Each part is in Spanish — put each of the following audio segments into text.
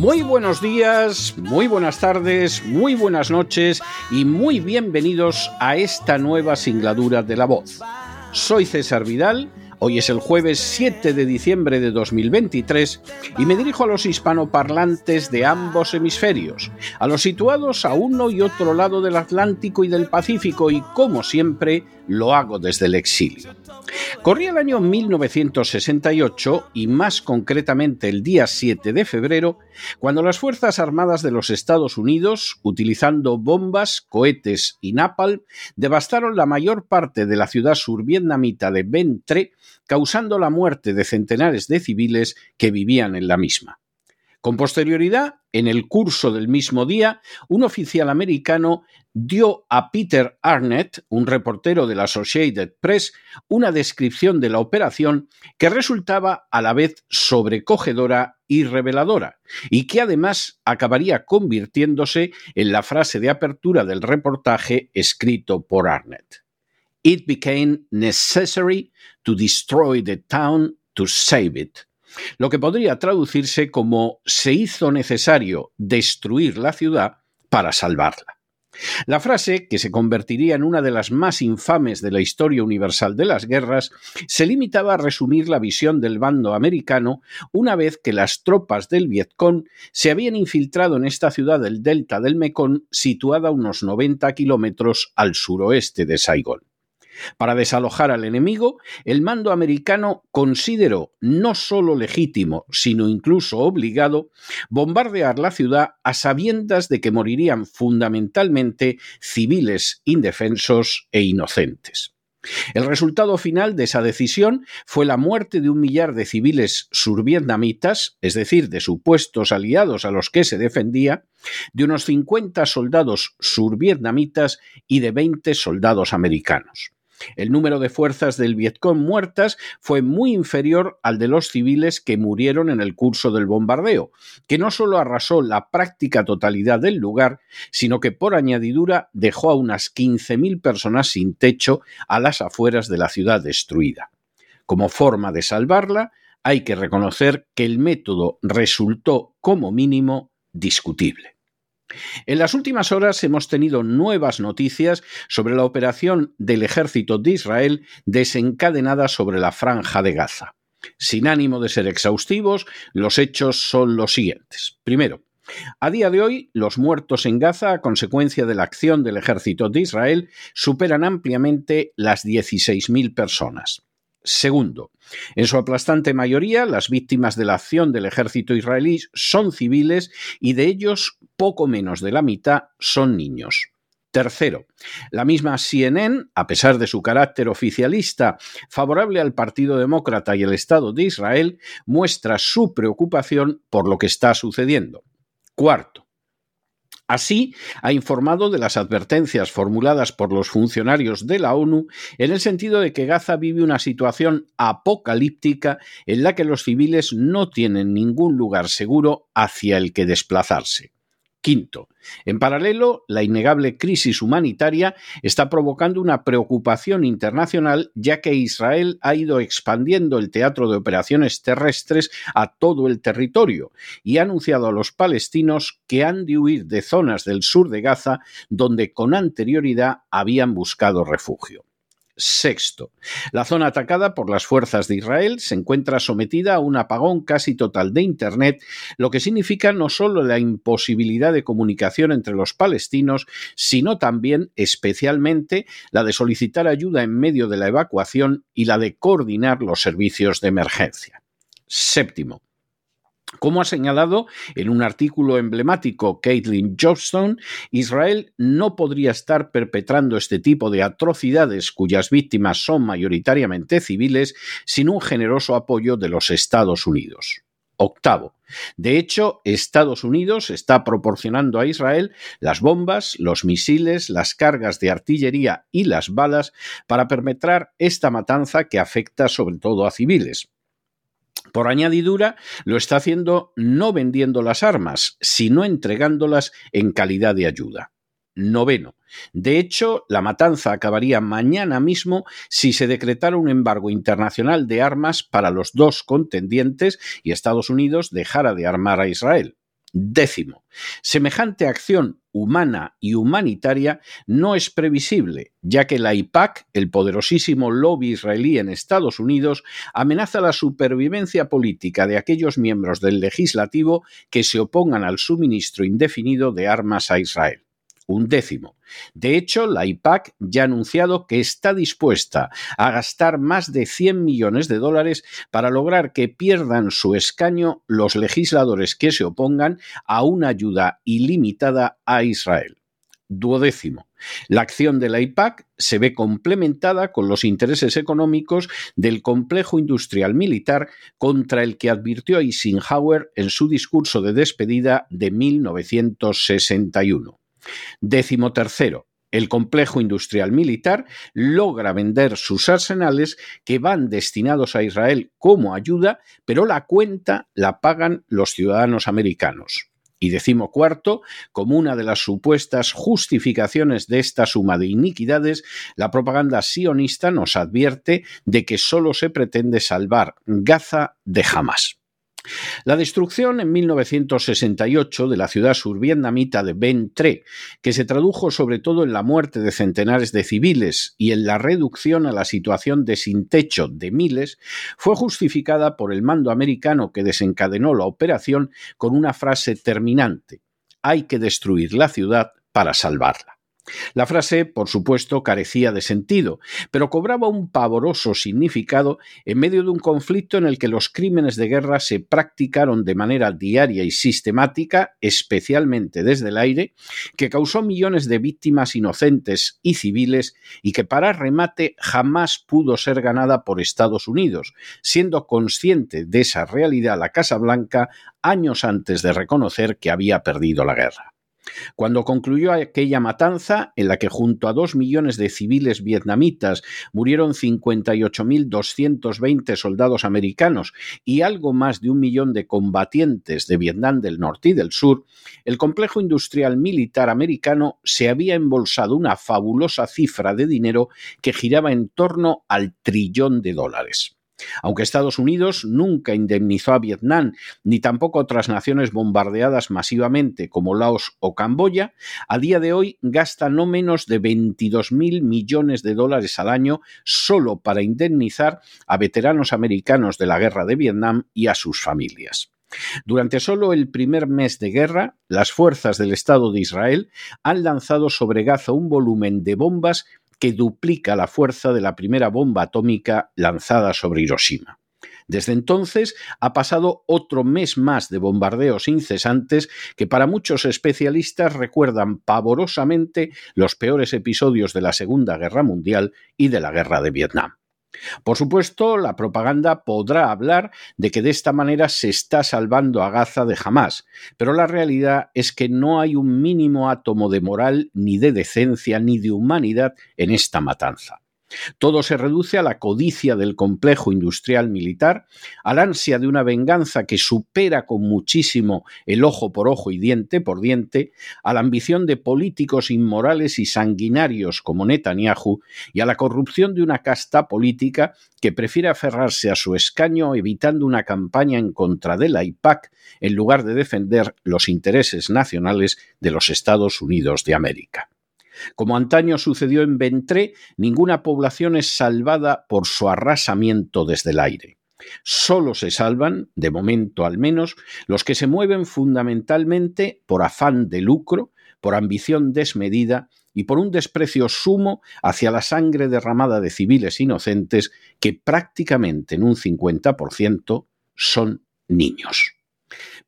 Muy buenos días, muy buenas tardes, muy buenas noches y muy bienvenidos a esta nueva singladura de la voz. Soy César Vidal, hoy es el jueves 7 de diciembre de 2023 y me dirijo a los hispanoparlantes de ambos hemisferios, a los situados a uno y otro lado del Atlántico y del Pacífico y como siempre lo hago desde el exilio. Corría el año 1968 y más concretamente el día 7 de febrero, cuando las Fuerzas Armadas de los Estados Unidos, utilizando bombas, cohetes y napalm, devastaron la mayor parte de la ciudad survietnamita de Ben Tre, causando la muerte de centenares de civiles que vivían en la misma. Con posterioridad, en el curso del mismo día, un oficial americano dio a Peter Arnett, un reportero de la Associated Press, una descripción de la operación que resultaba a la vez sobrecogedora y reveladora, y que además acabaría convirtiéndose en la frase de apertura del reportaje escrito por Arnett. It became necessary to destroy the town to save it lo que podría traducirse como se hizo necesario destruir la ciudad para salvarla. La frase, que se convertiría en una de las más infames de la historia universal de las guerras, se limitaba a resumir la visión del bando americano una vez que las tropas del Vietcong se habían infiltrado en esta ciudad del delta del Mekong, situada a unos 90 kilómetros al suroeste de Saigón. Para desalojar al enemigo, el mando americano consideró no solo legítimo, sino incluso obligado, bombardear la ciudad a sabiendas de que morirían fundamentalmente civiles indefensos e inocentes. El resultado final de esa decisión fue la muerte de un millar de civiles survietnamitas, es decir, de supuestos aliados a los que se defendía, de unos 50 soldados survietnamitas y de 20 soldados americanos. El número de fuerzas del Vietcong muertas fue muy inferior al de los civiles que murieron en el curso del bombardeo, que no solo arrasó la práctica totalidad del lugar, sino que por añadidura dejó a unas 15.000 personas sin techo a las afueras de la ciudad destruida. Como forma de salvarla, hay que reconocer que el método resultó como mínimo discutible. En las últimas horas hemos tenido nuevas noticias sobre la operación del ejército de Israel desencadenada sobre la franja de Gaza. Sin ánimo de ser exhaustivos, los hechos son los siguientes. Primero, a día de hoy, los muertos en Gaza a consecuencia de la acción del ejército de Israel superan ampliamente las 16.000 personas. Segundo, en su aplastante mayoría, las víctimas de la acción del ejército israelí son civiles y de ellos poco menos de la mitad son niños. Tercero, la misma CNN, a pesar de su carácter oficialista favorable al Partido Demócrata y el Estado de Israel, muestra su preocupación por lo que está sucediendo. Cuarto, Así, ha informado de las advertencias formuladas por los funcionarios de la ONU en el sentido de que Gaza vive una situación apocalíptica en la que los civiles no tienen ningún lugar seguro hacia el que desplazarse. Quinto, en paralelo, la innegable crisis humanitaria está provocando una preocupación internacional ya que Israel ha ido expandiendo el teatro de operaciones terrestres a todo el territorio y ha anunciado a los palestinos que han de huir de zonas del sur de Gaza donde con anterioridad habían buscado refugio. Sexto, la zona atacada por las fuerzas de Israel se encuentra sometida a un apagón casi total de Internet, lo que significa no solo la imposibilidad de comunicación entre los palestinos, sino también, especialmente, la de solicitar ayuda en medio de la evacuación y la de coordinar los servicios de emergencia. Séptimo, como ha señalado en un artículo emblemático Caitlin Johnston, Israel no podría estar perpetrando este tipo de atrocidades cuyas víctimas son mayoritariamente civiles sin un generoso apoyo de los Estados Unidos. Octavo. De hecho, Estados Unidos está proporcionando a Israel las bombas, los misiles, las cargas de artillería y las balas para perpetrar esta matanza que afecta sobre todo a civiles. Por añadidura, lo está haciendo no vendiendo las armas, sino entregándolas en calidad de ayuda. Noveno. De hecho, la matanza acabaría mañana mismo si se decretara un embargo internacional de armas para los dos contendientes y Estados Unidos dejara de armar a Israel. Décimo, semejante acción humana y humanitaria no es previsible, ya que la IPAC, el poderosísimo lobby israelí en Estados Unidos, amenaza la supervivencia política de aquellos miembros del legislativo que se opongan al suministro indefinido de armas a Israel un décimo. De hecho, la IPAC ya ha anunciado que está dispuesta a gastar más de 100 millones de dólares para lograr que pierdan su escaño los legisladores que se opongan a una ayuda ilimitada a Israel. Duodécimo. La acción de la IPAC se ve complementada con los intereses económicos del complejo industrial militar contra el que advirtió Eisenhower en su discurso de despedida de 1961. Décimo tercero, el complejo industrial militar logra vender sus arsenales que van destinados a Israel como ayuda, pero la cuenta la pagan los ciudadanos americanos. Y decimo cuarto, como una de las supuestas justificaciones de esta suma de iniquidades, la propaganda sionista nos advierte de que solo se pretende salvar Gaza de Hamas. La destrucción en 1968 de la ciudad survietnamita de Ben Tre, que se tradujo sobre todo en la muerte de centenares de civiles y en la reducción a la situación de sin techo de miles, fue justificada por el mando americano que desencadenó la operación con una frase terminante hay que destruir la ciudad para salvarla. La frase, por supuesto, carecía de sentido, pero cobraba un pavoroso significado en medio de un conflicto en el que los crímenes de guerra se practicaron de manera diaria y sistemática, especialmente desde el aire, que causó millones de víctimas inocentes y civiles y que para remate jamás pudo ser ganada por Estados Unidos, siendo consciente de esa realidad la Casa Blanca años antes de reconocer que había perdido la guerra. Cuando concluyó aquella matanza, en la que junto a dos millones de civiles vietnamitas murieron 58.220 soldados americanos y algo más de un millón de combatientes de Vietnam del Norte y del Sur, el complejo industrial militar americano se había embolsado una fabulosa cifra de dinero que giraba en torno al trillón de dólares. Aunque Estados Unidos nunca indemnizó a Vietnam, ni tampoco a otras naciones bombardeadas masivamente como Laos o Camboya, a día de hoy gasta no menos de 22 mil millones de dólares al año solo para indemnizar a veteranos americanos de la guerra de Vietnam y a sus familias. Durante solo el primer mes de guerra, las fuerzas del Estado de Israel han lanzado sobre Gaza un volumen de bombas que duplica la fuerza de la primera bomba atómica lanzada sobre Hiroshima. Desde entonces ha pasado otro mes más de bombardeos incesantes que para muchos especialistas recuerdan pavorosamente los peores episodios de la Segunda Guerra Mundial y de la Guerra de Vietnam. Por supuesto, la propaganda podrá hablar de que de esta manera se está salvando a Gaza de jamás, pero la realidad es que no hay un mínimo átomo de moral, ni de decencia, ni de humanidad en esta matanza. Todo se reduce a la codicia del complejo industrial militar, al ansia de una venganza que supera con muchísimo el ojo por ojo y diente por diente, a la ambición de políticos inmorales y sanguinarios como Netanyahu y a la corrupción de una casta política que prefiere aferrarse a su escaño evitando una campaña en contra de la IPAC en lugar de defender los intereses nacionales de los Estados Unidos de América. Como antaño sucedió en Ventré, ninguna población es salvada por su arrasamiento desde el aire. Solo se salvan, de momento al menos, los que se mueven fundamentalmente por afán de lucro, por ambición desmedida y por un desprecio sumo hacia la sangre derramada de civiles inocentes que prácticamente en un 50% son niños.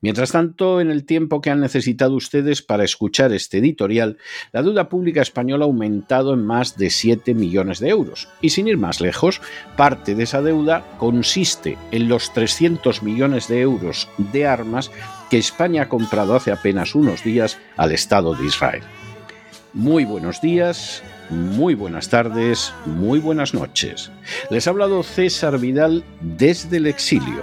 Mientras tanto, en el tiempo que han necesitado ustedes para escuchar este editorial, la deuda pública española ha aumentado en más de 7 millones de euros. Y sin ir más lejos, parte de esa deuda consiste en los 300 millones de euros de armas que España ha comprado hace apenas unos días al Estado de Israel. Muy buenos días, muy buenas tardes, muy buenas noches. Les ha hablado César Vidal desde el exilio.